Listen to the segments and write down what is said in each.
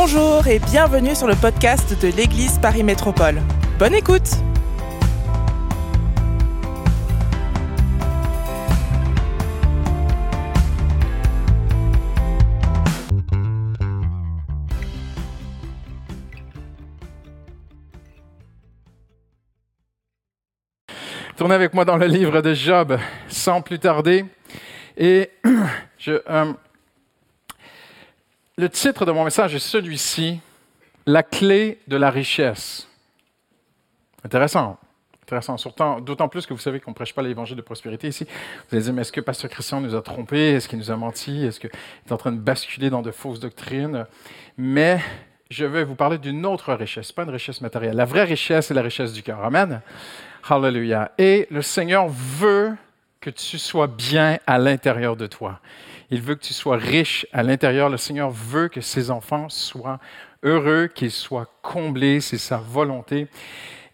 Bonjour et bienvenue sur le podcast de l'Église Paris Métropole. Bonne écoute Tournez avec moi dans le livre de Job sans plus tarder. Et je, euh, le titre de mon message est celui-ci, La clé de la richesse. Intéressant. Intéressant, d'autant plus que vous savez qu'on ne prêche pas l'évangile de prospérité ici. Vous allez dire, mais est-ce que Pasteur Christian nous a trompés? Est-ce qu'il nous a menti? Est-ce qu'il est en train de basculer dans de fausses doctrines? Mais je vais vous parler d'une autre richesse, pas une richesse matérielle. La vraie richesse, c'est la richesse du cœur. Amen. Hallelujah. Et le Seigneur veut que tu sois bien à l'intérieur de toi. Il veut que tu sois riche à l'intérieur. Le Seigneur veut que ses enfants soient heureux, qu'ils soient comblés, c'est sa volonté.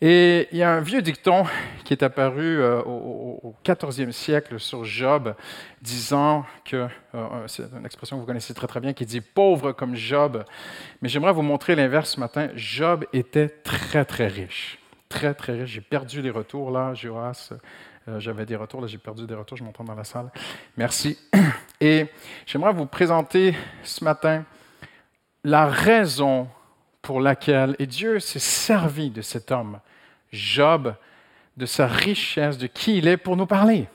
Et il y a un vieux dicton qui est apparu euh, au, 14e siècle sur Job, disant que, euh, euh, c'est une expression que vous connaissez très très bien, qui dit pauvre comme Job. Mais j'aimerais vous montrer l'inverse ce matin. Job était très très riche. Très très riche. J'ai perdu les retours là, Joas. J'avais des retours, là j'ai perdu des retours, je m'entends dans la salle. Merci. Et j'aimerais vous présenter ce matin la raison pour laquelle, et Dieu s'est servi de cet homme Job, de sa richesse, de qui il est pour nous parler.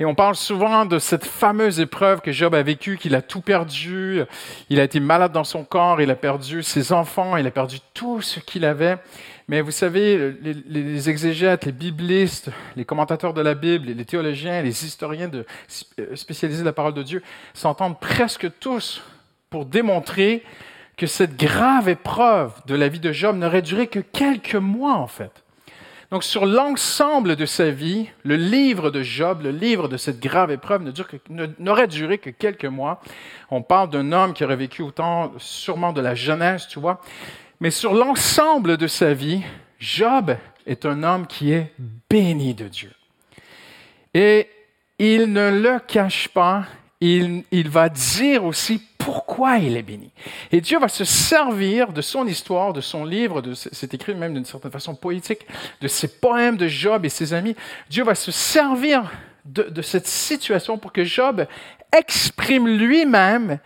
Et on parle souvent de cette fameuse épreuve que Job a vécue, qu'il a tout perdu, il a été malade dans son corps, il a perdu ses enfants, il a perdu tout ce qu'il avait. Mais vous savez, les, exégètes, les biblistes, les commentateurs de la Bible, les théologiens, les historiens de, spécialisés de la parole de Dieu s'entendent presque tous pour démontrer que cette grave épreuve de la vie de Job n'aurait duré que quelques mois en fait. Donc, sur l'ensemble de sa vie, le livre de Job, le livre de cette grave épreuve, n'aurait duré que quelques mois. On parle d'un homme qui aurait vécu autant sûrement de la jeunesse, tu vois. Mais sur l'ensemble de sa vie, Job est un homme qui est béni de Dieu. Et il ne le cache pas, il, va dire aussi pourquoi il est béni. Et Dieu va se servir de son histoire, de son livre, de, c'est écrit même d'une certaine façon poétique, de ses poèmes de Job et ses amis. Dieu va se servir de, de cette situation pour que Job exprime lui-même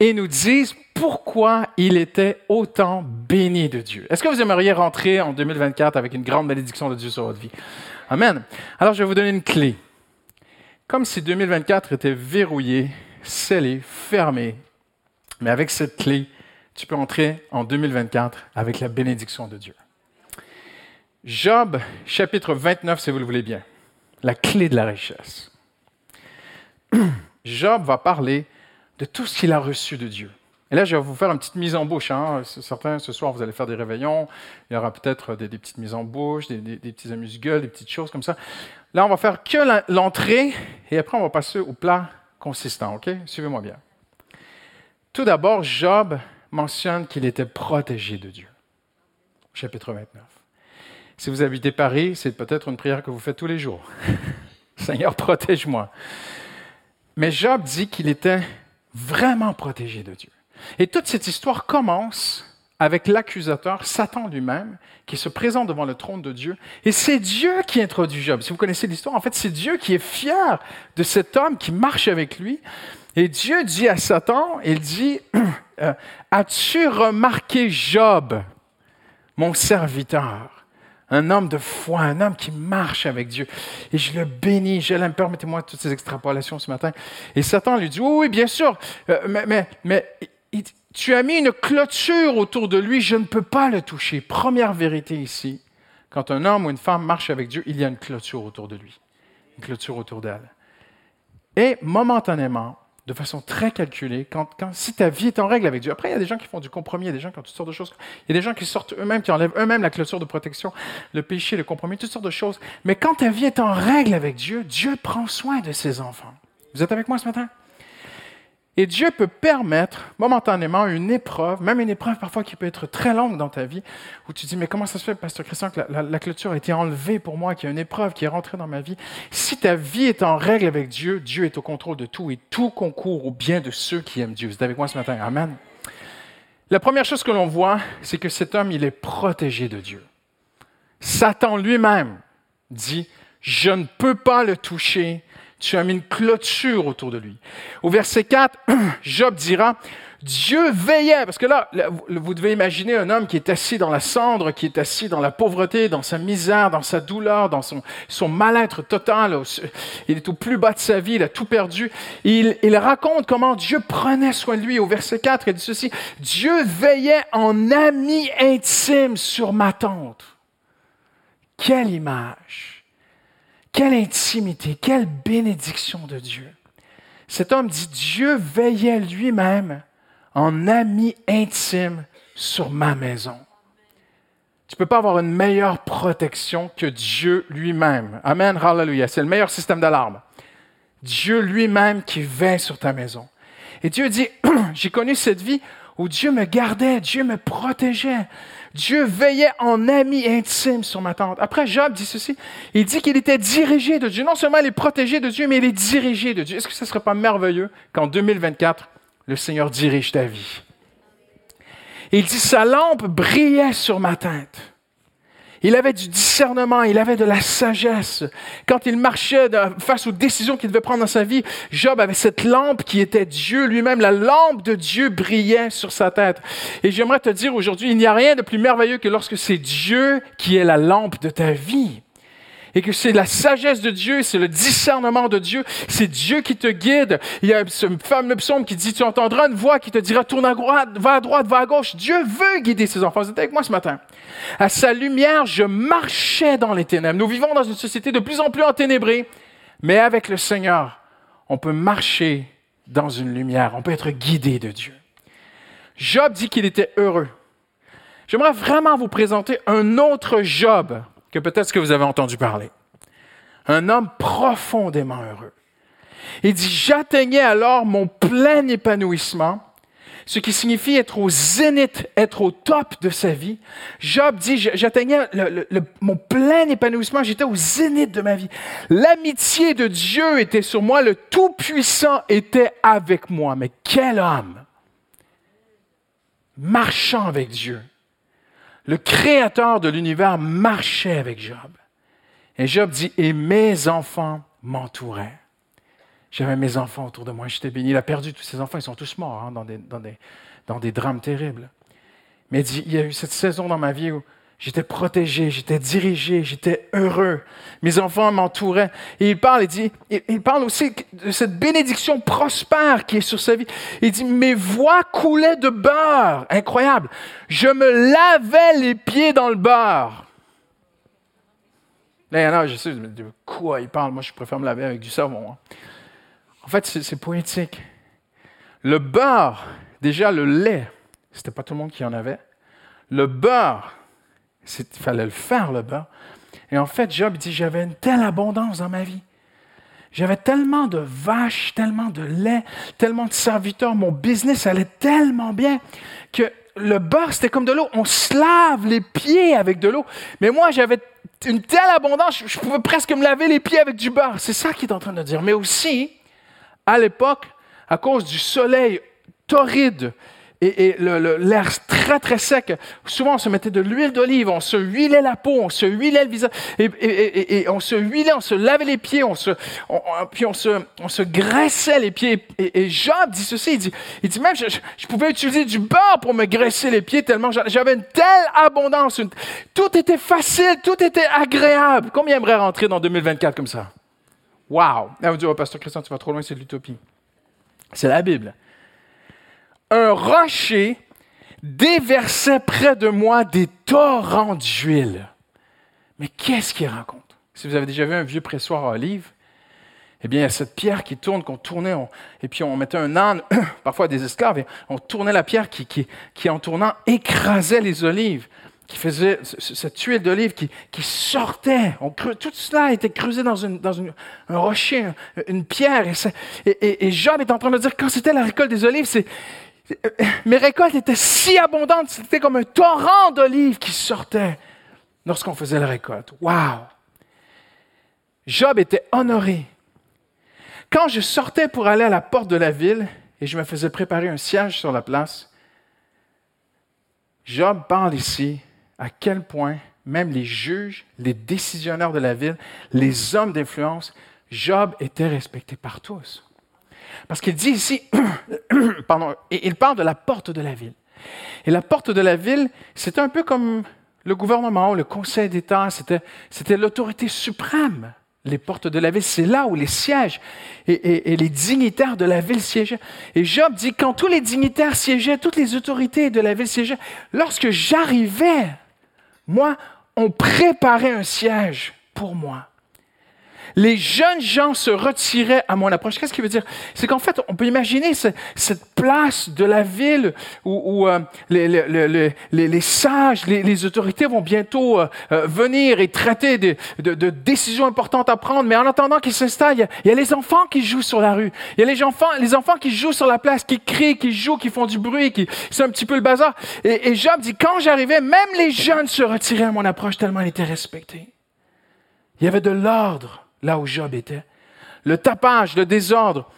et nous dise pourquoi il était autant béni de Dieu. Est-ce que vous aimeriez rentrer en 2024 avec une grande malédiction de Dieu sur votre vie? Amen. Alors je vais vous donner une clé. Comme si 2024 était verrouillé, scellé, fermé mais avec cette clé, tu peux entrer en 2024 avec la bénédiction de Dieu. Job, chapitre 29, si vous le voulez bien, la clé de la richesse. Job va parler de tout ce qu'il a reçu de Dieu. Et là, je vais vous faire une petite mise en bouche. Hein. Certains, ce soir, vous allez faire des réveillons. Il y aura peut-être des, petites mises en bouche, des, des petits amuse-gueules, des petites choses comme ça. Là, on va faire que l'entrée et après, on va passer au plat consistant. OK? Suivez-moi bien. Tout d'abord, Job mentionne qu'il était protégé de Dieu. Chapitre 29. Si vous habitez Paris, c'est peut-être une prière que vous faites tous les jours. Seigneur, protège-moi. Mais Job dit qu'il était vraiment protégé de Dieu. Et toute cette histoire commence avec l'accusateur, Satan lui-même, qui se présente devant le trône de Dieu. Et c'est Dieu qui introduit Job. Si vous connaissez l'histoire, en fait, c'est Dieu qui est fier de cet homme qui marche avec lui. Et Dieu dit à Satan, il dit, euh, as-tu remarqué Job, mon serviteur, un homme de foi, un homme qui marche avec Dieu. Et je le bénis, je l'aime. Permettez-moi toutes ces extrapolations ce matin. Et Satan lui dit, oui, oui bien sûr, euh, mais, mais, mais tu as mis une clôture autour de lui, je ne peux pas le toucher. Première vérité ici, quand un homme ou une femme marche avec Dieu, il y a une clôture autour de lui, une clôture autour d'elle. Et momentanément, de façon très calculée, quand, si ta vie est en règle avec Dieu. Après, il y a des gens qui font du compromis, il y a des gens qui ont toutes sortes de choses. Il y a des gens qui sortent eux-mêmes, qui enlèvent eux-mêmes la clôture de protection, le péché, le compromis, toutes sortes de choses. Mais quand ta vie est en règle avec Dieu, Dieu prend soin de ses enfants. Vous êtes avec moi ce matin? Et Dieu peut permettre momentanément une épreuve, même une épreuve parfois qui peut être très longue dans ta vie, où tu dis, mais comment ça se fait, Pasteur Christian, que la, clôture a été enlevée pour moi, qu'il y a une épreuve qui est rentrée dans ma vie? Si ta vie est en règle avec Dieu, Dieu est au contrôle de tout et tout concourt au bien de ceux qui aiment Dieu. Vous êtes avec moi ce matin? Amen. La première chose que l'on voit, c'est que cet homme, il est protégé de Dieu. Satan lui-même dit, je ne peux pas le toucher, tu as mis une clôture autour de lui. Au verset 4, Job dira, Dieu veillait, parce que là, vous devez imaginer un homme qui est assis dans la cendre, qui est assis dans la pauvreté, dans sa misère, dans sa douleur, dans son, mal-être total. Il est au plus bas de sa vie, il a tout perdu. Il, il raconte comment Dieu prenait soin de lui. Au verset 4, il dit ceci, Dieu veillait en ami intime sur ma tente. Quelle image, quelle intimité, quelle bénédiction de Dieu. Cet homme dit, Dieu veillait lui-même en ami intime sur ma maison. Tu ne peux pas avoir une meilleure protection que Dieu lui-même. Amen, hallelujah. C'est le meilleur système d'alarme. Dieu lui-même qui veille sur ta maison. Et Dieu dit, j'ai connu cette vie où Dieu me gardait, Dieu me protégeait. Dieu veillait en ami intime sur ma tente. Après, Job dit ceci. Il dit qu'il était dirigé de Dieu. Non seulement il est protégé de Dieu, mais il est dirigé de Dieu. Est-ce que ce ne serait pas merveilleux qu'en 2024, le Seigneur dirige ta vie? il dit, sa lampe brillait sur ma tête. Il avait du discernement, il avait de la sagesse. Quand il marchait face aux décisions qu'il devait prendre dans sa vie, Job avait cette lampe qui était Dieu lui-même. La lampe de Dieu brillait sur sa tête. Et j'aimerais te dire aujourd'hui, il n'y a rien de plus merveilleux que lorsque c'est Dieu qui est la lampe de ta vie et que c'est la sagesse de Dieu, c'est le discernement de Dieu, c'est Dieu qui te guide. Il y a ce fameux psaume qui dit, tu entendras une voix qui te dira, tourne à droite, va à droite, va à gauche. Dieu veut guider ses enfants. Vous êtes avec moi ce matin. À sa lumière, je marchais dans les ténèbres. Nous vivons dans une société de plus en plus enténébrée, mais avec le Seigneur, on peut marcher dans une lumière, on peut être guidé de Dieu. Job dit qu'il était heureux. J'aimerais vraiment vous présenter un autre Job que peut-être que vous avez entendu parler. Un homme profondément heureux. Il dit, j'atteignais alors mon plein épanouissement, ce qui signifie être au zénith, être au top de sa vie. Job dit, j'atteignais mon plein épanouissement, j'étais au zénith de ma vie. L'amitié de Dieu était sur moi, le Tout-Puissant était avec moi. Mais quel homme! Marchant avec Dieu le créateur de l'univers marchait avec Job. Et Job dit, et mes enfants m'entouraient. J'avais mes enfants autour de moi, j'étais béni. Il a perdu tous ses enfants, ils sont tous morts hein, dans, des, dans, des, dans des drames terribles. Mais il dit, il y a eu cette saison dans ma vie où J'étais protégé, j'étais dirigé, j'étais heureux. Mes enfants m'entouraient. Et il parle, il dit, il parle aussi de cette bénédiction prospère qui est sur sa vie. Il dit, mes voix coulaient de beurre. Incroyable. Je me lavais les pieds dans le beurre. Là, non, je sais de quoi il parle? Moi, je préfère me laver avec du savon. Hein. En fait, c'est poétique. Le beurre, déjà le lait, c'était pas tout le monde qui en avait. Le beurre, il fallait le faire, le beurre. Et en fait, Job dit, j'avais une telle abondance dans ma vie. J'avais tellement de vaches, tellement de lait, tellement de serviteurs. Mon business allait tellement bien que le beurre, c'était comme de l'eau. On se lave les pieds avec de l'eau. Mais moi, j'avais une telle abondance, je pouvais presque me laver les pieds avec du beurre. C'est ça qu'il est en train de dire. Mais aussi, à l'époque, à cause du soleil torride, et, l'air très très sec. Souvent, on se mettait de l'huile d'olive, on se huilait la peau, on se huilait le visage, et, on se huilait, on se lavait les pieds, on se, puis on se, on se graissait les pieds. Et, Job dit ceci, il dit, il dit même, je, pouvais utiliser du beurre pour me graisser les pieds tellement j'avais une telle abondance. tout était facile, tout était agréable. Combien aimerait rentrer dans 2024 comme ça? Wow! Là, vous dites, oh, Pasteur Christian, tu vas trop loin, c'est de l'utopie. C'est la Bible un rocher déversait près de moi des torrents d'huile. Mais qu'est-ce qu'il raconte? Si vous avez déjà vu un vieux pressoir à olive, eh bien, il y a cette pierre qui tourne, qu'on tournait, et puis on mettait un âne, parfois des esclaves, et on tournait la pierre qui, qui, en tournant, écrasait les olives, qui faisait cette huile d'olive qui, sortait. On tout cela était creusé dans, une, dans un rocher, une pierre. Et, et, Job est en train de dire, quand c'était la récolte des olives, c'est mes récoltes étaient si abondantes, c'était comme un torrent d'olives qui sortait lorsqu'on faisait la récolte. Wow! Job était honoré. Quand je sortais pour aller à la porte de la ville et je me faisais préparer un siège sur la place, Job parle ici à quel point même les juges, les décisionnaires de la ville, les hommes d'influence, Job était respecté par tous. Parce qu'il dit ici, pardon, il parle de la porte de la ville. Et la porte de la ville, c'était un peu comme le gouvernement, le conseil d'État, c'était, c'était l'autorité suprême. Les portes de la ville, c'est là où les sièges et, et, les dignitaires de la ville siégeaient. Et Job dit, quand tous les dignitaires siégeaient, toutes les autorités de la ville siégeaient, lorsque j'arrivais, moi, on préparait un siège pour moi les jeunes gens se retiraient à mon approche. Qu'est-ce qu'il veut dire? C'est qu'en fait, on peut imaginer cette place de la ville où, euh, les, sages, les, autorités vont bientôt euh, euh, venir et traiter de, décisions importantes à prendre. Mais en attendant qu'ils s'installent, il, y, a les enfants qui jouent sur la rue. Il y a les enfants, les enfants qui jouent sur la place, qui crient, qui jouent, qui font du bruit, qui c'est un petit peu le bazar. Et, et Job dit, quand j'arrivais, même les jeunes se retiraient à mon approche tellement ils étaient respectés. Il y avait de l'ordre là où Job était. Le tapage, le désordre,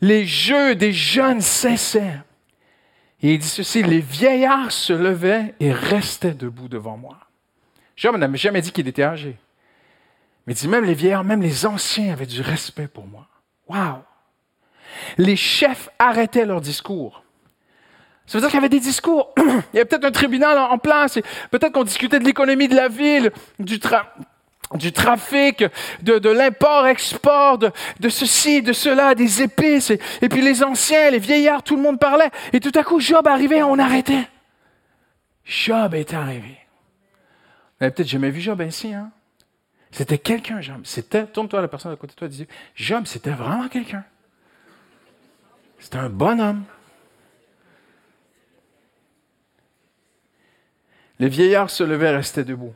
les jeux des jeunes cessaient. Et il dit ceci, les vieillards se levaient et restaient debout devant moi. Job n'a jamais dit qu'il était âgé. Mais il dit même les vieillards, même les anciens avaient du respect pour moi. Wow! Les chefs arrêtaient leur discours. Ça veut dire qu'il y avait des discours. il y avait peut-être un tribunal en place. Peut-être qu'on discutait de l'économie de la ville, du, travail du trafic, de, l'import-export, de, ceci, de cela, des épices. Et, puis les anciens, les vieillards, tout le monde parlait. Et tout à coup, Job arrivait, on arrêtait. Job est arrivé. Vous n'avez peut-être jamais vu Job ainsi, hein? C'était quelqu'un, Job. C'était, tourne-toi la personne à côté de toi, dis, Job, c'était vraiment quelqu'un. C'était un bonhomme. Les vieillards se levaient, restaient debout.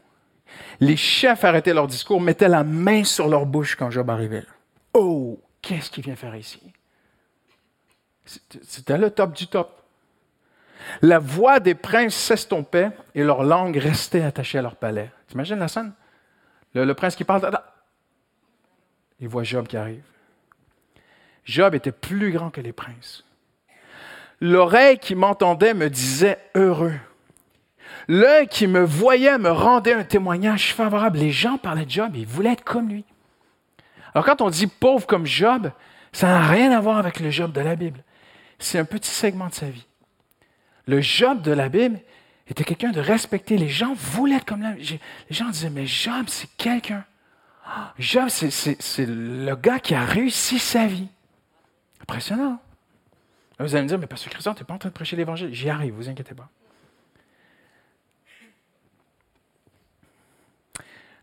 Les chefs arrêtaient leur discours, mettaient la main sur leur bouche quand Job arrivait. Oh, qu'est-ce qu'il vient faire ici? C'était le top du top. La voix des princes s'estompait et leur langue restait attachée à leur palais. T'imagines la scène? Le, prince qui parle, il voit Job qui arrive. Job était plus grand que les princes. L'oreille qui m'entendait me disait heureux. L'un qui me voyait me rendait un témoignage favorable. Les gens parlaient de Job, ils voulaient être comme lui. Alors quand on dit pauvre comme Job, ça n'a rien à voir avec le Job de la Bible. C'est un petit segment de sa vie. Le Job de la Bible était quelqu'un de respecté. Les gens voulaient être comme lui. Les gens disaient, mais Job, c'est quelqu'un. Job, c'est le gars qui a réussi sa vie. Impressionnant. vous allez me dire, mais Pasteur Christian, tu n'es pas en train de prêcher l'Évangile. J'y arrive, vous inquiétez pas.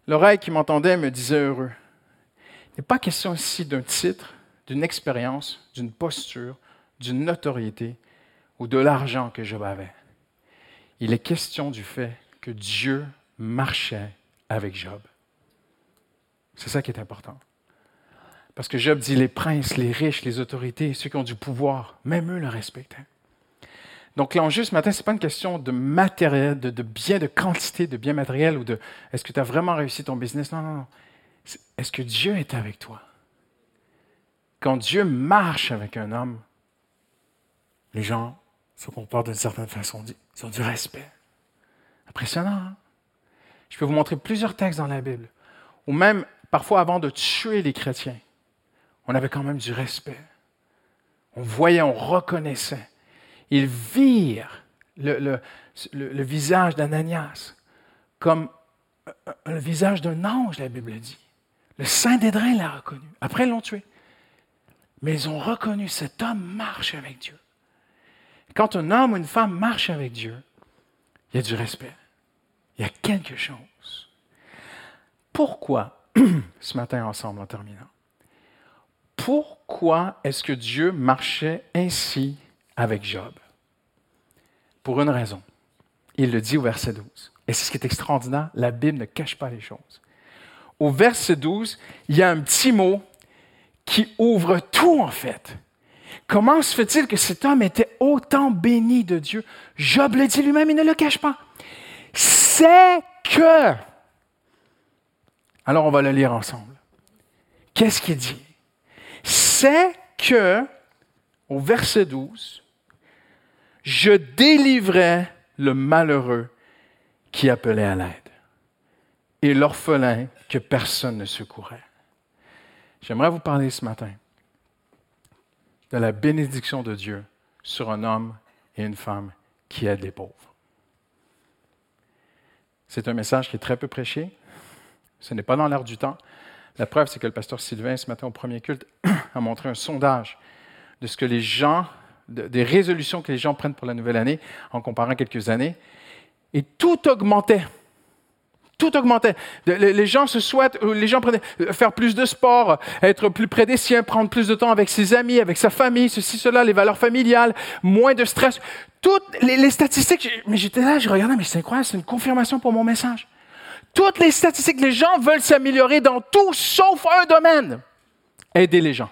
L'oreille qui m'entendait me disait heureux. Il n'est pas question ici d'un titre, d'une expérience, d'une posture, d'une notoriété ou de l'argent que Job avait. Il est question du fait que Dieu marchait avec Job. C'est ça qui est important. Parce que Job dit les princes, les riches, les autorités, ceux qui ont du pouvoir, même eux le respectaient. Donc l'enjeu ce matin, ce n'est pas une question de matériel, de, bien, de quantité de biens matériels ou de est-ce que tu as vraiment réussi ton business? Non, non, non. Est-ce que Dieu est avec toi? Quand Dieu marche avec un homme, les gens se comportent d'une certaine façon, ils ont du respect. Impressionnant, hein? Je peux vous montrer plusieurs textes dans la Bible, où même parfois avant de tuer les chrétiens, on avait quand même du respect. On voyait, on reconnaissait ils virent le, visage d'Ananias comme le visage d'un ange, la Bible dit. Le saint d'Édrin l'a reconnu. Après, ils l'ont tué. Mais ils ont reconnu cet homme marche avec Dieu. Quand un homme ou une femme marche avec Dieu, il y a du respect. Il y a quelque chose. Pourquoi, ce matin ensemble en terminant, pourquoi est-ce que Dieu marchait ainsi avec Job. Pour une raison. Il le dit au verset 12. Et c'est ce qui est extraordinaire, la Bible ne cache pas les choses. Au verset 12, il y a un petit mot qui ouvre tout en fait. Comment se fait-il que cet homme était autant béni de Dieu? Job le dit lui-même, il ne le cache pas. C'est que... Alors on va le lire ensemble. Qu'est-ce qu'il dit? C'est que, au verset 12, je délivrais le malheureux qui appelait à l'aide et l'orphelin que personne ne secourait. J'aimerais vous parler ce matin de la bénédiction de Dieu sur un homme et une femme qui aident les pauvres. C'est un message qui est très peu prêché. Ce n'est pas dans l'air du temps. La preuve, c'est que le pasteur Sylvain, ce matin au premier culte, a montré un sondage de ce que les gens, des résolutions que les gens prennent pour la nouvelle année en comparant quelques années. Et tout augmentait. Tout augmentait. Les gens se souhaitent, les gens prenaient, euh, faire plus de sport, être plus près des siens, prendre plus de temps avec ses amis, avec sa famille, ceci, cela, les valeurs familiales, moins de stress. Toutes les, statistiques, mais j'étais là, je regardais, mais c'est incroyable, c'est une confirmation pour mon message. Toutes les statistiques, les gens veulent s'améliorer dans tout sauf un domaine. Aider les gens.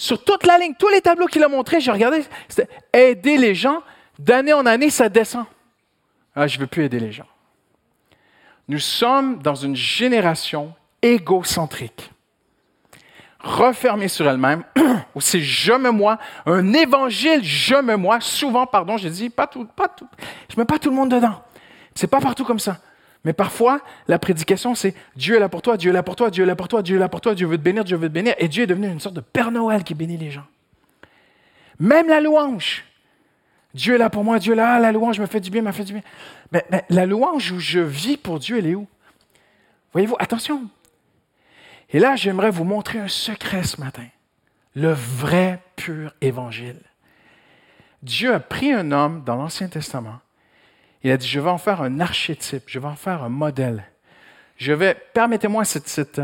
Sur toute la ligne, tous les tableaux qu'il a montrés, j'ai regardé, c'était aider les gens. D'année en année, ça descend. Ah, je ne veux plus aider les gens. Nous sommes dans une génération égocentrique, refermée sur elle-même, où c'est je me moi, un évangile je me moi. Souvent, pardon, je dis pas tout, pas tout, je mets pas tout le monde dedans. C'est pas partout comme ça. Mais parfois, la prédication, c'est Dieu est là pour toi, Dieu est là pour toi, Dieu est là pour toi, Dieu est là pour toi, Dieu veut te bénir, Dieu veut te bénir. Et Dieu est devenu une sorte de Père Noël qui bénit les gens. Même la louange. Dieu est là pour moi, Dieu est là, la louange me fait du bien, me fait du bien. Mais, la louange où je vis pour Dieu, elle est où? Voyez-vous, attention. Et là, j'aimerais vous montrer un secret ce matin. Le vrai, pur évangile. Dieu a pris un homme dans l'Ancien Testament. Il a dit, je vais en faire un archétype, je vais en faire un modèle. Je vais, permettez-moi cette, cette,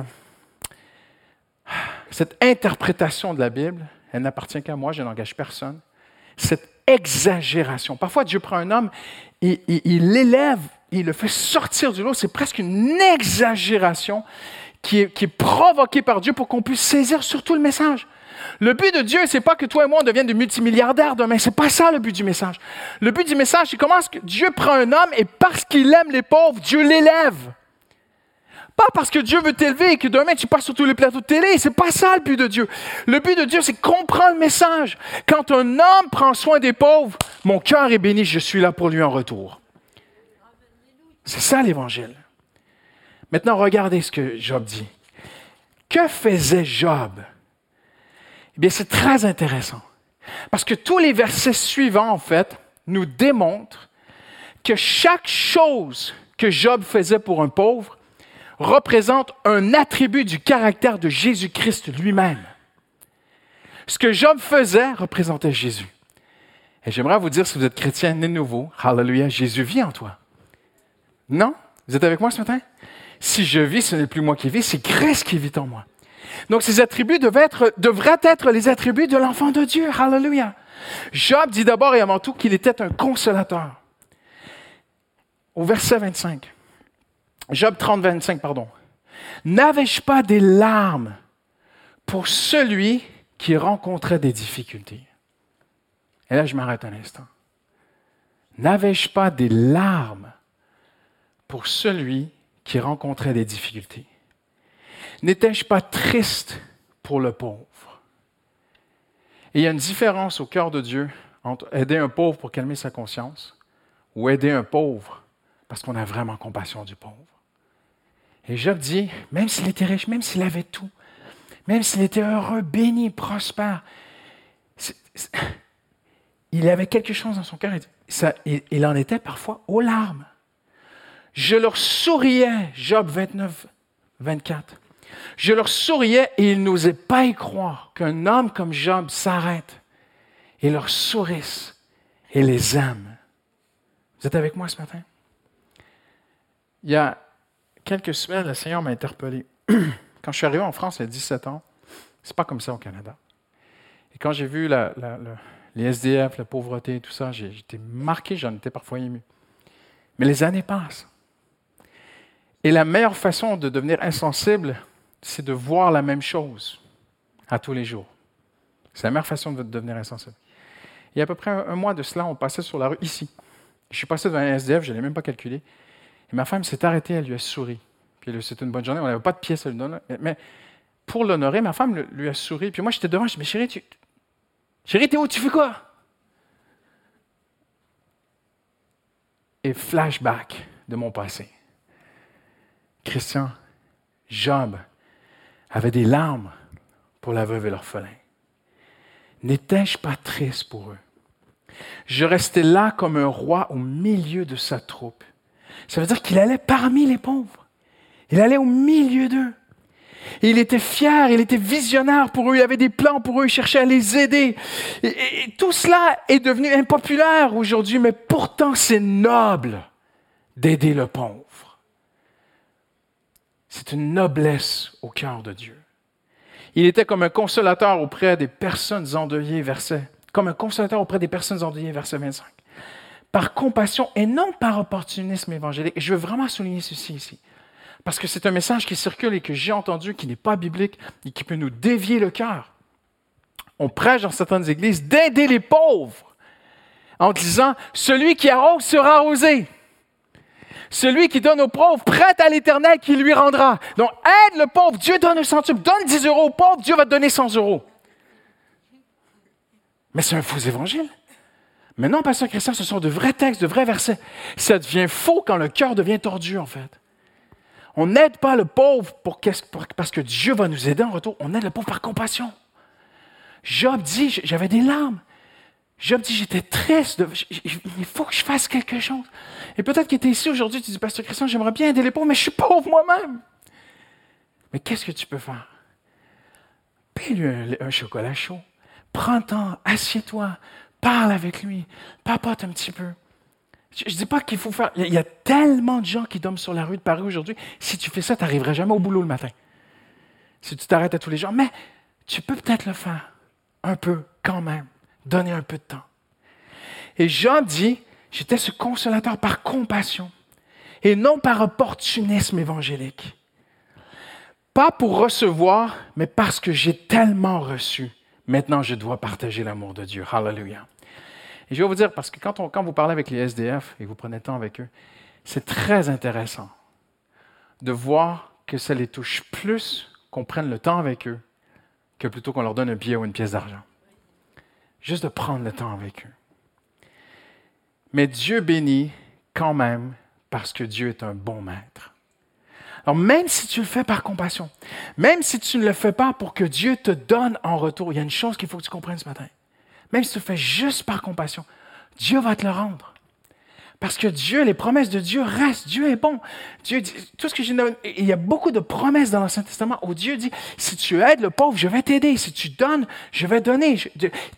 interprétation de la Bible, elle n'appartient qu'à moi, je n'engage personne. Cette exagération. Parfois, Dieu prend un homme, il, l'élève, il le fait sortir du lot. C'est presque une exagération qui est, qui est provoquée par Dieu pour qu'on puisse saisir surtout le message. Le but de Dieu, c'est pas que toi et moi on devienne des multimilliardaires demain. C'est pas ça le but du message. Le but du message, c'est comment est-ce que Dieu prend un homme et parce qu'il aime les pauvres, Dieu l'élève. Pas parce que Dieu veut t'élever et que demain tu passes sur tous les plateaux de télé. C'est pas ça le but de Dieu. Le but de Dieu, c'est comprendre le message. Quand un homme prend soin des pauvres, mon cœur est béni, je suis là pour lui en retour. C'est ça l'évangile. Maintenant, regardez ce que Job dit. Que faisait Job? Eh bien, c'est très intéressant. Parce que tous les versets suivants, en fait, nous démontrent que chaque chose que Job faisait pour un pauvre, représente un attribut du caractère de Jésus-Christ lui-même. Ce que Job faisait représentait Jésus. Et j'aimerais vous dire, si vous êtes chrétien né nouveau, Hallelujah, Jésus vit en toi. Non? Vous êtes avec moi ce matin? Si je vis, ce n'est plus moi qui vis, c'est Christ qui vit en moi. Donc ces attributs devraient être les attributs de l'enfant de Dieu. Hallelujah. Job dit d'abord et avant tout qu'il était un consolateur. Au verset 25. Job 30, 25, pardon. N'avais-je pas des larmes pour celui qui rencontrait des difficultés? Et là, je m'arrête un instant. N'avais-je pas des larmes pour celui qui rencontrait des difficultés? N'étais-je pas triste pour le pauvre? Il y a une différence au cœur de Dieu entre aider un pauvre pour calmer sa conscience ou aider un pauvre parce qu'on a vraiment compassion du pauvre. Et Job dit, même s'il était riche, même s'il avait tout, même s'il était heureux, béni, prospère, il avait quelque chose dans son cœur. il en était parfois aux larmes. Je leur souriais, Job 29, 24. Je leur souriais et ils n'osaient pas y croire qu'un homme comme Job s'arrête et leur sourisse et les aime. Vous êtes avec moi ce matin? Il y a quelques semaines, le Seigneur m'a interpellé. quand je suis arrivé en France il y a 17 ans, c'est pas comme ça au Canada. Et quand j'ai vu les SDF, la pauvreté et tout ça, j'étais marqué, j'en étais parfois ému. Mais les années passent. Et la meilleure façon de devenir insensible, c'est de voir la même chose à tous les jours. C'est la meilleure façon de devenir insensible. Il y a à peu près un, mois de cela, on passait sur la rue ici. Je suis passé devant un SDF, je ne l'ai même pas calculé. Et ma femme s'est arrêtée, elle lui a souri. Puis c'était une bonne journée, on n'avait pas de pièces à lui donner. Mais, pour l'honorer, ma femme lui a souri. Puis moi, j'étais devant, je dis, mais chérie, tu... chérie, t'es où? Tu fais quoi? et flashback de mon passé. Christian, Job avait des larmes pour la veuve et l'orphelin. N'étais-je pas triste pour eux? Je restais là comme un roi au milieu de sa troupe. Ça veut dire qu'il allait parmi les pauvres. Il allait au milieu d'eux. il était fier, il était visionnaire pour eux, il avait des plans pour eux, il cherchait à les aider. et tout cela est devenu impopulaire aujourd'hui, mais pourtant c'est noble d'aider le pauvre. C'est une noblesse au cœur de Dieu. Il était comme un consolateur auprès des personnes endeuillées, verset. Comme un consolateur auprès des personnes endeuillées, verset 25. Par compassion et non par opportunisme évangélique. Et je veux vraiment souligner ceci ici. Parce que c'est un message qui circule et que j'ai entendu, qui n'est pas biblique et qui peut nous dévier le cœur. On prêche dans certaines églises d'aider les pauvres en disant Celui qui arrose sera arrosé. Celui qui donne aux pauvres prête à l'Éternel qui lui rendra. Donc, aide le pauvre. Dieu donne un centuple. Donne 10 euros au pauvre, Dieu va te donner 100 euros. Mais c'est un faux évangile. Mais non, Pasteur Christian, ce sont de vrais textes, de vrais versets. Ça devient faux quand le cœur devient tordu, en fait. On n'aide pas le pauvre pour, parce que Dieu va nous aider en retour. On aide le pauvre par compassion. Job dit, j'avais des larmes. Job dit, j'étais triste. il faut que je fasse quelque chose. Et peut-être que tu es ici aujourd'hui, tu dis, Pasteur Christian, j'aimerais bien aider les pauvres, mais je suis pauvre moi-même. Mais qu'est-ce que tu peux faire? Paye-lui un, chocolat chaud. Prends le temps, assieds-toi, parle avec lui, papote un petit peu. Je ne dis pas qu'il faut faire. Il y a tellement de gens qui dorment sur la rue de Paris aujourd'hui. Si tu fais ça, tu n'arriveras jamais au boulot le matin. Si tu t'arrêtes à tous les jours. Mais tu peux peut-être le faire. Un peu, quand même. Donner un peu de temps. Et Jean dit J'étais ce consolateur par compassion et non par opportunisme évangélique. Pas pour recevoir, mais parce que j'ai tellement reçu. Maintenant, je dois partager l'amour de Dieu. Hallelujah. Et je vais vous dire, parce que quand, quand vous parlez avec les SDF et vous prenez le temps avec eux, c'est très intéressant de voir que ça les touche plus qu'on prenne le temps avec eux que plutôt qu'on leur donne un billet ou une pièce d'argent. Juste de prendre le temps avec eux. Mais Dieu bénit quand même parce que Dieu est un bon maître. Alors même si tu le fais par compassion, même si tu ne le fais pas pour que Dieu te donne en retour, il y a une chose qu'il faut que tu comprennes ce matin. Même si tu le fais juste par compassion, Dieu va te le rendre. Parce que Dieu, les promesses de Dieu restent. Dieu est bon. Dieu dit, tout ce que j'ai il y a beaucoup de promesses dans l'Ancien Testament où Dieu dit, si tu aides le pauvre, je vais t'aider. Si tu donnes, je vais donner.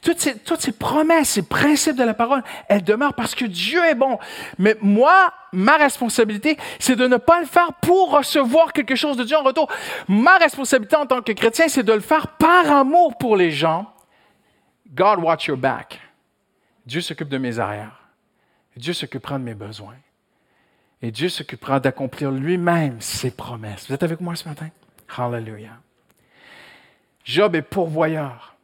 toutes, ces, toutes ces promesses, ces principes de la parole, elles demeurent parce que Dieu est bon. Mais moi, ma responsabilité, c'est de ne pas le faire pour recevoir quelque chose de Dieu en retour. Ma responsabilité en tant que chrétien, c'est de le faire par amour pour les gens. God watch your back. Dieu s'occupe de mes arrières. Dieu s'occupera de mes besoins. Et Dieu s'occupera d'accomplir lui-même ses promesses. Vous êtes avec moi ce matin? Hallelujah. Job est pourvoyeur.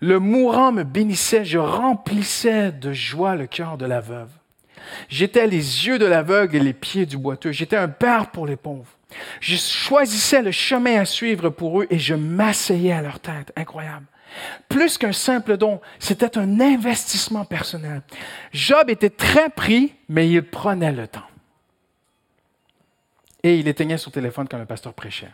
Le mourant me bénissait, je remplissais de joie le cœur de la veuve. J'étais les yeux de l'aveugle et les pieds du boiteux. J'étais un père pour les pauvres. Je choisissais le chemin à suivre pour eux et je m'asseyais à leur tête. Incroyable. Plus qu'un simple don, c'était un investissement personnel. Job était très pris, mais il prenait le temps. Et il éteignait son téléphone quand le pasteur prêchait.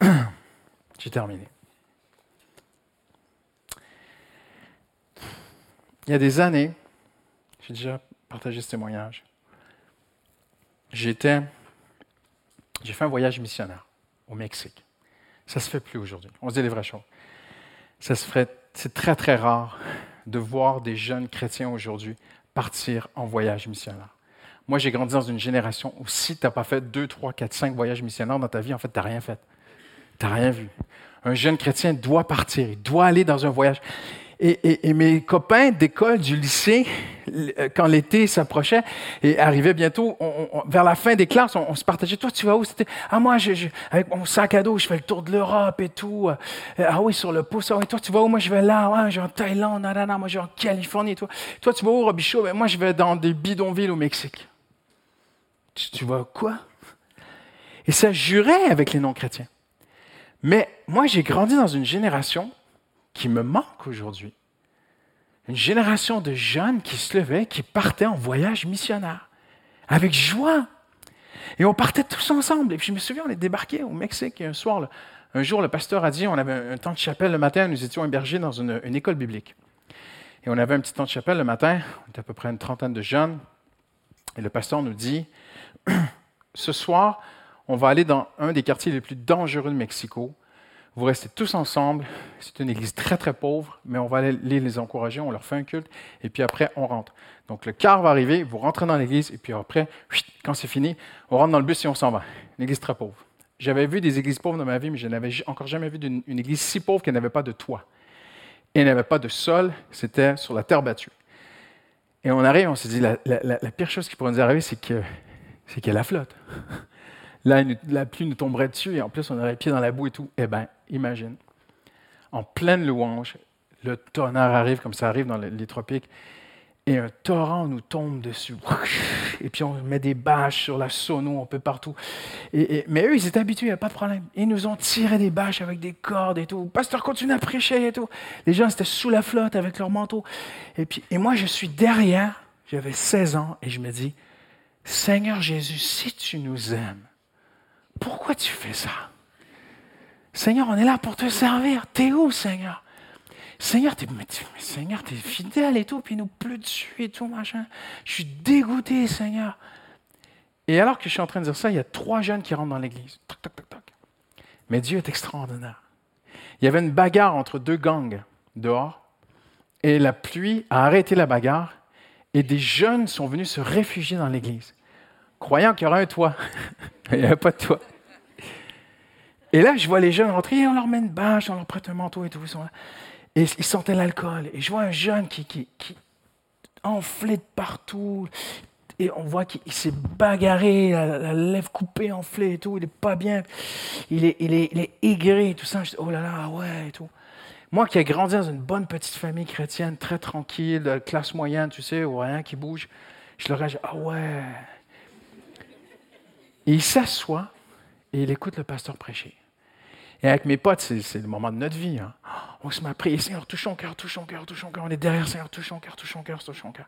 J'ai terminé. Il y a des années, j'ai déjà partagé ce témoignage, j'ai fait un voyage missionnaire au Mexique. Ça se fait plus aujourd'hui. On se dit les vraies choses. C'est très très rare de voir des jeunes chrétiens aujourd'hui partir en voyage missionnaire. Moi, j'ai grandi dans une génération où si tu n'as pas fait deux, trois, quatre, cinq voyages missionnaires dans ta vie, en fait, tu n'as rien fait. Tu n'as rien vu. Un jeune chrétien doit partir, il doit aller dans un voyage. Et, mes copains d'école, du lycée, euh, quand l'été s'approchait et arrivait bientôt, vers la fin des classes, on, se partageait. Toi, tu vas où? Ah moi, je, avec mon sac à dos, je fais le tour de l'Europe et tout. Euh, ah oui, sur le pouce. Ah oui, toi, tu vas où? Moi, je vais là. Je vais en Thaïlande. Non, non, non, moi, je vais en Californie. Toi, toi, tu vas où, Robichaud ben, Moi, je vais dans des bidonvilles au Mexique. Tu, tu vas quoi Et ça jurait avec les non-chrétiens. Mais moi, j'ai grandi dans une génération qui me manque aujourd'hui. Une génération de jeunes qui se levaient, qui partaient en voyage missionnaire, avec joie. Et on partait tous ensemble. Et puis je me souviens, on est débarqué au Mexique un soir. un jour, le pasteur a dit, on avait un temps de chapelle le matin, nous étions hébergés dans une, une école biblique. Et on avait un petit temps de chapelle le matin, on était à peu près une trentaine de jeunes. Et le pasteur nous dit, ce soir, on va aller dans un des quartiers les plus dangereux de Mexico. Vous restez tous ensemble. C'est une église très, très pauvre, mais on va aller les encourager, on leur fait un culte, et puis après, on rentre. Donc le quart va arriver, vous rentrez dans l'église, et puis après, quand c'est fini, on rentre dans le bus et on s'en va. Une église très pauvre. J'avais vu des églises pauvres dans ma vie, mais je n'avais encore jamais vu une, église si pauvre qu'elle n'avait pas de toit. Et elle n'avait pas de sol, c'était sur la terre battue. Et on arrive, on se dit, la, pire chose qui pourrait nous arriver, c'est que qu'il y a la flotte. Là, la pluie nous tomberait dessus et en plus, on aurait les pieds dans la boue et tout. Eh bien, imagine, en pleine louange, le tonnerre arrive comme ça arrive dans les tropiques et un torrent nous tombe dessus. Et puis on met des bâches sur la sono, un peu partout. Mais eux, ils étaient habitués, pas de problème. Ils nous ont tiré des bâches avec des cordes et tout. Le pasteur continue à prêcher et tout. Les gens étaient sous la flotte avec leur manteau. Et, puis, et moi, je suis derrière, j'avais 16 ans, et je me dis, Seigneur Jésus, si tu nous aimes, pourquoi tu fais ça? Seigneur, on est là pour te servir. T'es où, Seigneur? Seigneur, t'es, t'es fidèle et tout, puis nous pleut dessus et tout, machin. Je suis dégoûté, Seigneur. Et alors que je suis en train de dire ça, il y a trois jeunes qui rentrent dans l'église. Toc, toc, toc, toc. Mais Dieu est extraordinaire. Il y avait une bagarre entre deux gangs dehors, et la pluie a arrêté la bagarre, et des jeunes sont venus se réfugier dans l'église, croyant qu'il y aurait un toit. il n'y avait pas de toit. Et là, je vois les jeunes rentrer, on leur met une bâche, on leur prête un manteau et tout. Et ils sentaient l'alcool. Et je vois un jeune qui, qui, enflé de partout. Et on voit qu'il s'est bagarré, la, lèvre coupée, enflée et tout. Il n'est pas bien. Il est, il est, il est aigri, tout ça. Je dis, oh là là, ouais, et tout. Moi qui ai grandi dans une bonne petite famille chrétienne, très tranquille, classe moyenne, tu sais, où rien qui bouge, je leur ai dit, ah ouais. Et il s'assoit et il écoute le pasteur prêcher. Et avec mes potes, c'est le moment de notre vie. Hein. On se met à prier, Seigneur, touche ton cœur, touche ton cœur, touche ton cœur. On est derrière, Seigneur, touche ton cœur, touche ton cœur, touche ton cœur.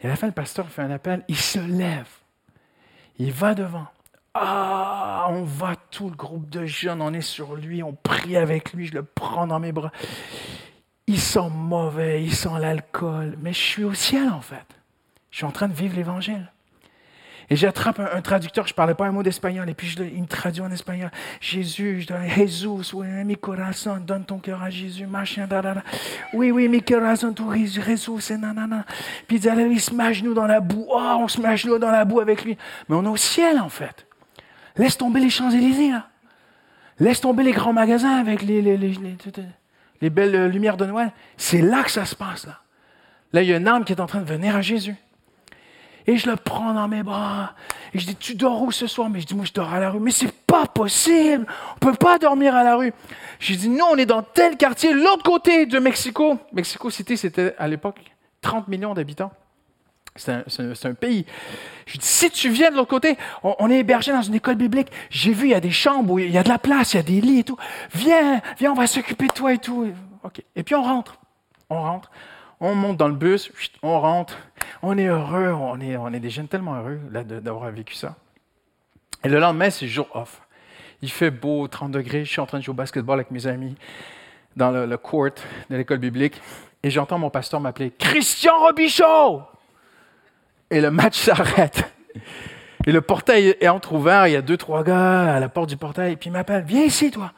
Et à la fin, le pasteur fait un appel, il se lève. Il va devant. Ah, on va tout le groupe de jeunes, on est sur lui, on prie avec lui, je le prends dans mes bras. Il sent mauvais, il sent l'alcool, mais je suis au ciel en fait. Je suis en train de vivre l'évangile. Et j'attrape un, traducteur, je ne parlais pas un mot d'espagnol, et puis il me traduit en espagnol. Jésus, je donne Jésus, oui, mi corazon, donne ton cœur à Jésus, machin, da, Oui, oui, mi corazon, tu Jésus, c'est nanana. Puis il dit, allez, il se met à dans la boue. Oh, on se met à dans la boue avec lui. Mais on est au ciel, en fait. Laisse tomber les Champs-Élysées, là. Laisse tomber les grands magasins avec les, les, les, les belles lumières de Noël. C'est là que ça se passe, là. Là, il y a une âme qui est en train de venir à Jésus. Et je le prends dans mes bras. Et je dis, tu dors où ce soir? Mais je dis, moi, je dors à la rue. Mais c'est pas possible. On peut pas dormir à la rue. Je dis, non, on est dans tel quartier, l'autre côté de Mexico. Mexico City, c'était à l'époque 30 millions d'habitants. C'est un, pays. Je dis, si tu viens de l'autre côté, on, est hébergé dans une école biblique. J'ai vu, il y a des chambres où il y a de la place, il y a des lits et tout. Viens, viens, on va s'occuper de toi et tout. OK. Et puis on rentre. On rentre on monte dans le bus, on rentre, on est heureux, on est, des jeunes tellement heureux d'avoir vécu ça. Et le lendemain, c'est jour off. Il fait beau, 30 degrés, je suis en train de jouer au basketball avec mes amis dans le, court de l'école biblique, et j'entends mon pasteur m'appeler Christian Robichaud! Et le match s'arrête. Et le portail est entrouvert, il y a deux, trois gars à la porte du portail, et puis il m'appelle Viens ici, toi.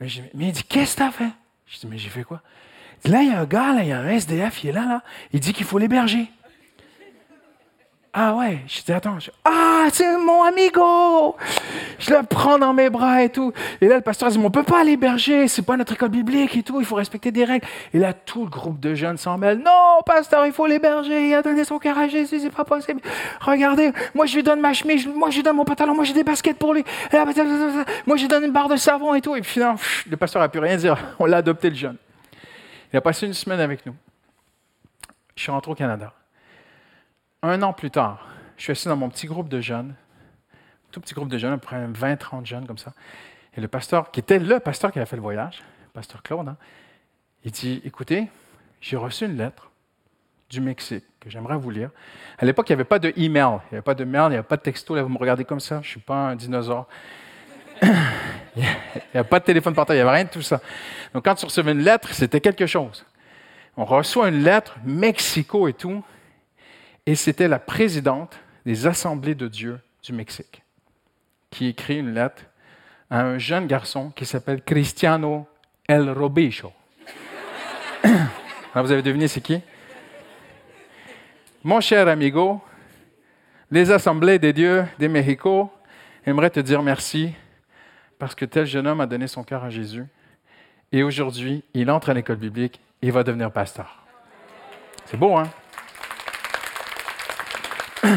Mais, mais il dit Qu'est-ce que tu as fait Je dis Mais j'ai fait quoi Là, il y a un gars, là, il y a un SDF, il est là, là. Il dit qu'il faut l'héberger. Ah ouais, je dis attends, ah c'est mon amigo, je le prends dans mes bras et tout. Et là le pasteur dit on peut pas l'héberger, c'est pas notre école biblique et tout, il faut respecter des règles. Et là tout le groupe de jeunes s'en mêle, non pasteur il faut l'héberger, il a donné son cœur à Jésus, c'est pas possible. Regardez, moi je lui donne ma chemise, moi je lui donne mon pantalon, moi j'ai des baskets pour lui, moi je lui donne une barre de savon et tout. Et puis finalement le pasteur a pu rien dire, on l'a adopté le jeune. Il a passé une semaine avec nous. Je suis rentré au Canada. Un an plus tard, je suis assis dans mon petit groupe de jeunes, tout petit groupe de jeunes, à peu près 20-30 jeunes comme ça. Et le pasteur, qui était le pasteur qui avait fait le voyage, le pasteur Claude, hein, il dit Écoutez, j'ai reçu une lettre du Mexique que j'aimerais vous lire. À l'époque, il n'y avait pas de email, il n'y avait pas de mail, il n'y avait pas de texto. Là, vous me regardez comme ça, je ne suis pas un dinosaure. il n'y a pas de téléphone portable, il n'y avait rien de tout ça. Donc, quand tu recevais une lettre, c'était quelque chose. On reçoit une lettre, Mexico et tout, et c'était la présidente des Assemblées de Dieu du Mexique qui écrit une lettre à un jeune garçon qui s'appelle Cristiano El Robicho. vous avez deviné c'est qui? Mon cher amigo, les assemblées des dieux des Mexico aimeraient te dire merci parce que tel jeune homme a donné son cœur à Jésus et aujourd'hui, il entre à l'école biblique et va devenir pasteur. C'est beau, hein?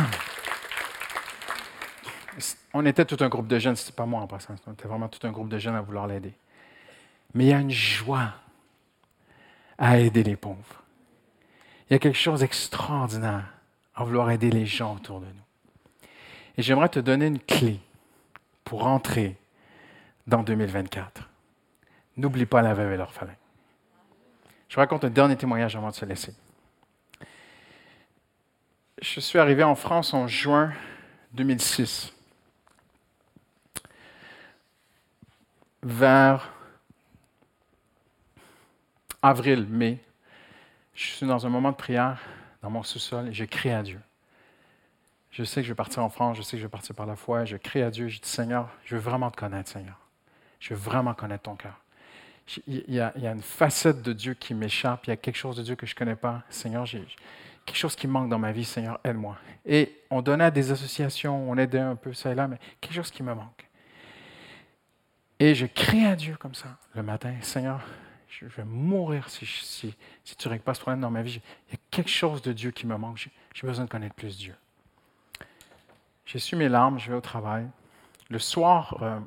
On était tout un groupe de jeunes, c'était pas moi en passant, on était vraiment tout un groupe de jeunes à vouloir l'aider. Mais il y a une joie à aider les pauvres. Il y a quelque chose d'extraordinaire à vouloir aider les gens autour de nous. Et j'aimerais te donner une clé pour entrer dans 2024. N'oublie pas la veuve et l'orphelin. Je raconte un dernier témoignage avant de se laisser. Je suis arrivé en France en juin 2006. Vers avril, mai, je suis dans un moment de prière dans mon sous-sol et je crie à Dieu. Je sais que je vais partir en France, je sais que je vais partir par la foi. Je crie à Dieu, je dis Seigneur, je veux vraiment te connaître, Seigneur. Je veux vraiment connaître ton cœur. Il y, a, une facette de Dieu qui m'échappe, il y a quelque chose de Dieu que je ne connais pas. Seigneur, quelque chose qui manque dans ma vie, Seigneur, aide-moi. Et on donnait à des associations, on aidait un peu ça et là, mais quelque chose qui me manque. Et je crie à Dieu comme ça le matin, Seigneur, je vais mourir si tu ne règles pas ce problème dans ma vie. Il y a quelque chose de Dieu qui me manque. J'ai besoin de connaître plus Dieu. J'ai su mes larmes, je vais au travail. Le soir, euh,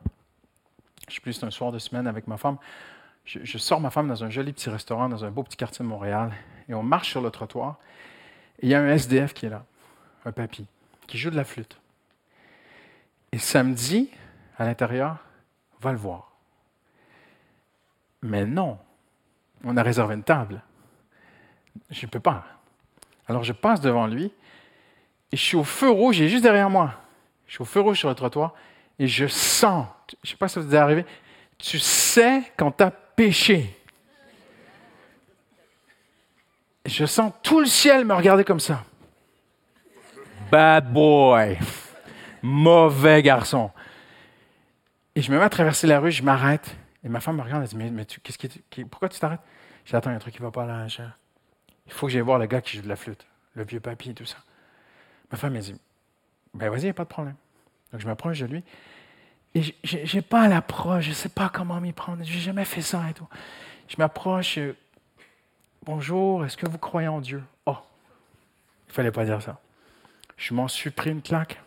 je sais plus, c'est un soir de semaine avec ma femme. Je, sors ma femme dans un joli petit restaurant, dans un beau petit quartier de Montréal, et on marche sur le trottoir. Et il y a un SDF qui est là, un papy, qui joue de la flûte. Et samedi, à l'intérieur, va le voir. Mais non, on a réservé une table. Je ne peux pas. Alors je passe devant lui et je suis au feu rouge, il est juste derrière moi. Je suis au feu rouge sur le trottoir et je sens, je ne sais pas si vous êtes arrivé, tu sais quand tu as péché. Je sens tout le ciel me regarder comme ça. Bad boy. Mauvais garçon. Et je me mets à traverser la rue, je m'arrête. Et ma femme me regarde et dit Mais, qu'est-ce qui, pourquoi tu t'arrêtes? Il y a un truc qui ne va pas là, Il faut que j'aille voir le gars qui joue de la flûte, le vieux papy et tout ça. Ma femme me dit Ben vas-y, il n'y a pas de problème. Je m'approche de lui. Et je n'ai pas l'approche, je ne sais pas comment m'y prendre. Je n'ai jamais fait ça et tout. Je m'approche. Bonjour, est-ce que vous croyez en Dieu? Oh, il ne fallait pas dire ça. Je m'en suis pris une claque.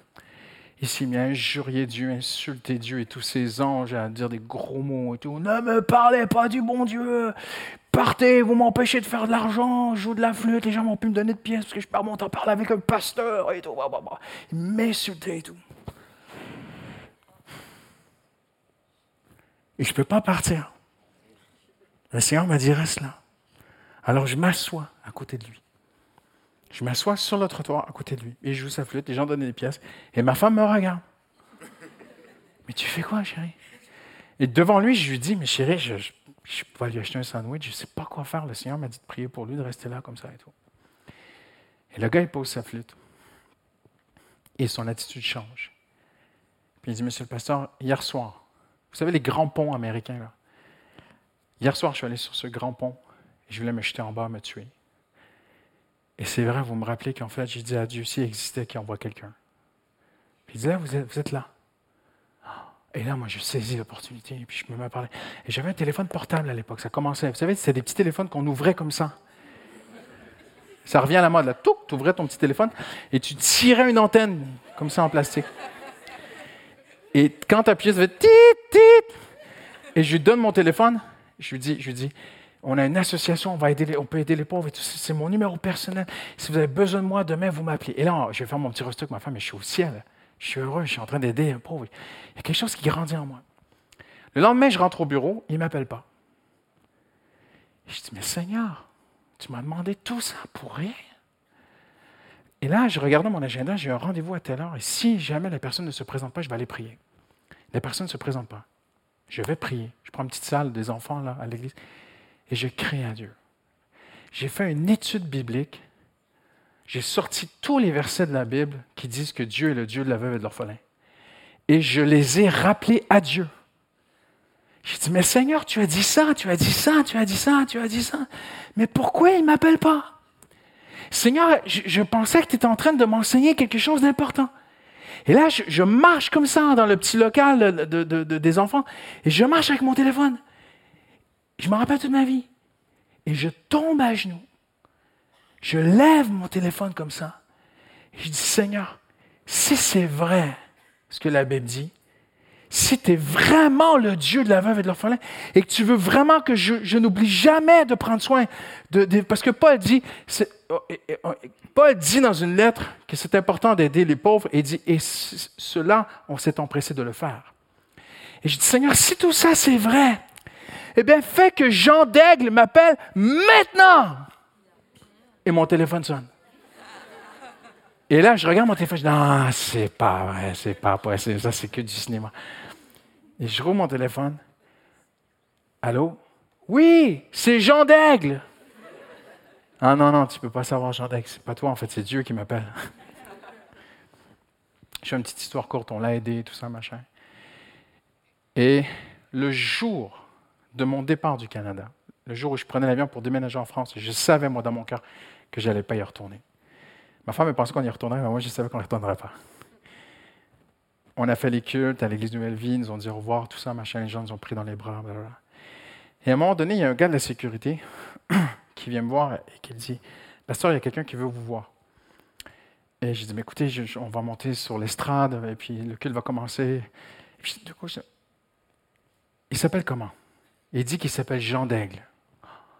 Il m'a injurié Dieu, insulté Dieu et tous ses anges à dire des gros mots et tout. Ne me parlez pas du bon Dieu. Partez, vous m'empêchez de faire de l'argent. Je joue de la flûte, les gens m'ont pu me donner de pièces parce que je perds mon temps parler avec un pasteur et tout. Il m'insultait et tout. Et je ne peux pas partir. Le Seigneur m'a dit reste là. Alors je m'assois à côté de lui. Je m'assois sur le trottoir à côté de lui et je joue sa flûte, les gens donnent des pièces et ma femme me regarde. Mais tu fais quoi, chérie? Et devant lui, je lui dis, mais chérie, je, je, je lui acheter un sandwich, je ne sais pas quoi faire. Le Seigneur m'a dit de prier pour lui, de rester là comme ça et tout. Et le gars, il pose sa flûte. Et son attitude change. Puis il dit, Monsieur le pasteur, hier soir, vous savez les grands ponts américains, là. Hier soir, je suis allé sur ce grand pont et je voulais me jeter en bas, me tuer. Et c'est vrai, vous me rappelez qu'en fait, j'ai dit à Dieu, s'il existait, qu'il envoie quelqu'un. Puis il dit, là, vous êtes, vous êtes là. Et là, moi, je saisis l'opportunité, et puis je me mets à parler. Et j'avais un téléphone portable à l'époque, ça commençait. Vous savez, c'était des petits téléphones qu'on ouvrait comme ça. Ça revient à la mode, là. Tu ouvrais ton petit téléphone, et tu tirais une antenne, comme ça, en plastique. Et quand tu appuyais, ça fait tit, tit. Et je lui donne mon téléphone, je lui dis, je lui dis, on a une association, on, va aider on peut aider les pauvres. C'est mon numéro personnel. Si vous avez besoin de moi, demain, vous m'appelez. Et là, je vais faire mon petit resto avec ma femme, mais je suis au ciel. Je suis heureux, je suis en train d'aider un pauvre. Il y a quelque chose qui grandit en moi. Le lendemain, je rentre au bureau, il ne m'appelle pas. Je dis, mais Seigneur, tu m'as demandé tout ça pour rien. Et là, je regarde mon agenda, j'ai un rendez-vous à telle heure, et si jamais la personne ne se présente pas, je vais aller prier. La personne ne se présente pas. Je vais prier. Je prends une petite salle des enfants à l'église et je crie à Dieu. J'ai fait une étude biblique. J'ai sorti tous les versets de la Bible qui disent que Dieu est le Dieu de la veuve et de l'orphelin. Et je les ai rappelés à Dieu. J'ai dit, mais Seigneur, tu as dit ça, tu as dit ça, tu as dit ça, tu as dit ça. Mais pourquoi il ne m'appelle pas? Seigneur, je, pensais que tu étais en train de m'enseigner quelque chose d'important. Et là, je, marche comme ça dans le petit local des enfants, et je marche avec mon téléphone. Je me rappelle toute ma vie. Et je tombe à genoux. Je lève mon téléphone comme ça. Je dis, Seigneur, si c'est vrai ce que la Bible dit, si tu es vraiment le Dieu de la veuve et de l'orphelin, et que tu veux vraiment que je, n'oublie jamais de prendre soin de, parce que Paul dit, oh, oh, Paul dit dans une lettre que c'est important d'aider les pauvres, et dit, et cela, on s'est empressé de le faire. Et je dis, Seigneur, si tout ça c'est vrai, eh bien, fais que Jean Daigle m'appelle maintenant. Et mon téléphone sonne. Et là, je regarde mon téléphone, je dis, non, c'est pas vrai, c'est pas possible, ça c'est que du cinéma. Et je roule mon téléphone. Allô? Oui, c'est Jean d'Aigle. Ah non, non, tu ne peux pas savoir Jean d'Aigle. C'est pas toi, en fait, c'est Dieu qui m'appelle. je fais une petite histoire courte, on l'a aidé, tout ça, machin. Et le jour de mon départ du Canada, le jour où je prenais l'avion pour déménager en France, je savais, moi, dans mon cœur, que je n'allais pas y retourner. Ma femme pensait qu'on y retournerait, mais moi, je savais qu'on n'y retournerait pas on a fait les cultes à l'église Nouvelle Vie, ils nous ont dit au revoir, tout ça, machin, les gens nous ont pris dans les bras. Blablabla. Et à un moment donné, il y a un gars de la sécurité qui vient me voir et qui dit Pasteur, il y a quelqu'un qui veut vous voir. Et je dis Mais écoutez, on va monter sur l'estrade, et puis le culte va commencer. Et puis, du coup, il s'appelle comment? Il dit qu'il s'appelle Jean d'Aigle,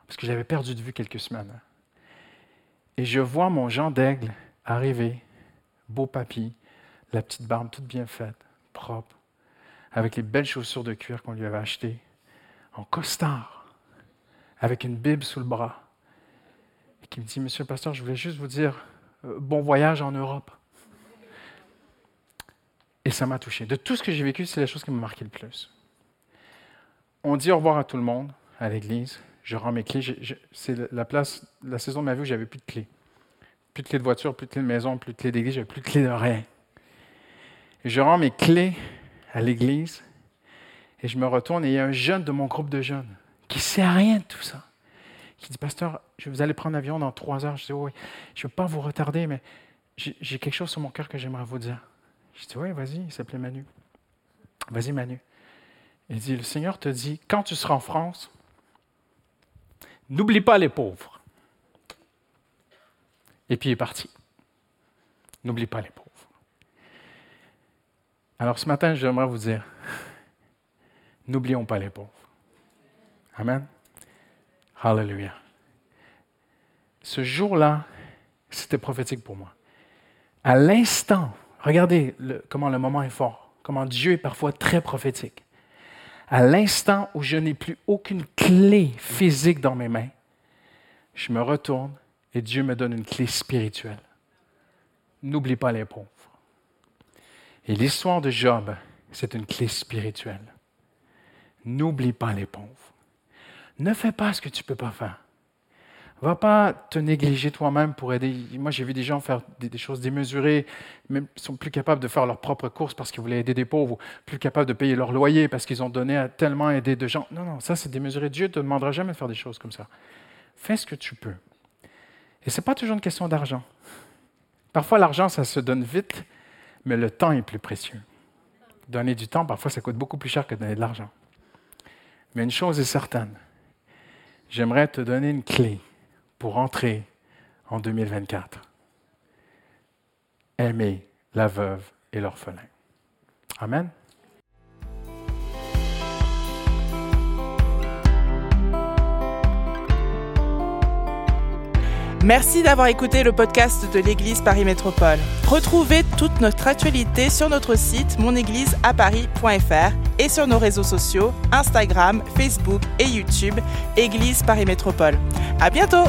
parce que j'avais perdu de vue quelques semaines. Et je vois mon Jean d'Aigle arriver, beau papy, la petite barbe toute bien faite, propre, avec les belles chaussures de cuir qu'on lui avait achetées, en costard, avec une Bible sous le bras, et qui me dit, Monsieur le pasteur, je voulais juste vous dire, euh, bon voyage en Europe. Et ça m'a touché. De tout ce que j'ai vécu, c'est la chose qui m'a marqué le plus. On dit au revoir à tout le monde à l'église. Je rends mes clés. C'est la place, la saison de ma vie où j'avais plus de clés. Plus de clés de voiture, plus de clés de maison, plus de clés d'église, j'avais plus de clés de rien je rends mes clés à l'église et je me retourne et il y a un jeune de mon groupe de jeunes qui sait rien de tout ça. Qui dit, Pasteur, je vous allez prendre l'avion dans trois heures. Je dis, oui, je ne veux pas vous retarder, mais j'ai quelque chose sur mon cœur que j'aimerais vous dire. Je dis, oui, vas-y, il s'appelait Manu. Vas-y, Manu. Il dit, le Seigneur te dit, quand tu seras en France, n'oublie pas les pauvres. Et puis il est parti. N'oublie pas les pauvres. Alors ce matin, j'aimerais vous dire, n'oublions pas les pauvres. Amen. Hallelujah. Ce jour-là, c'était prophétique pour moi. À l'instant, regardez comment le moment est fort, comment Dieu est parfois très prophétique. À l'instant où je n'ai plus aucune clé physique dans mes mains, je me retourne et Dieu me donne une clé spirituelle. N'oublie pas les pauvres. Et l'histoire de Job, c'est une clé spirituelle. N'oublie pas les pauvres. Ne fais pas ce que tu ne peux pas faire. Va pas te négliger toi-même pour aider. Moi, j'ai vu des gens faire des, choses démesurées, même sont plus capables de faire leurs propres courses parce qu'ils voulaient aider des pauvres, plus capables de payer leur loyer parce qu'ils ont donné à tellement aider de gens. Non, non, ça c'est démesuré. Dieu ne te demandera jamais de faire des choses comme ça. Fais ce que tu peux. Et ce n'est pas toujours une question d'argent. Parfois, l'argent, ça se donne vite, mais le temps est plus précieux. Donner du temps, parfois, ça coûte beaucoup plus cher que donner de l'argent. Mais une chose est certaine, j'aimerais te donner une clé pour entrer en 2024. Aimer la veuve et l'orphelin. Amen. Merci d'avoir écouté le podcast de l'Église Paris Métropole. Retrouvez toute notre actualité sur notre site monégliseaparis.fr et sur nos réseaux sociaux Instagram, Facebook et YouTube Église Paris Métropole. À bientôt.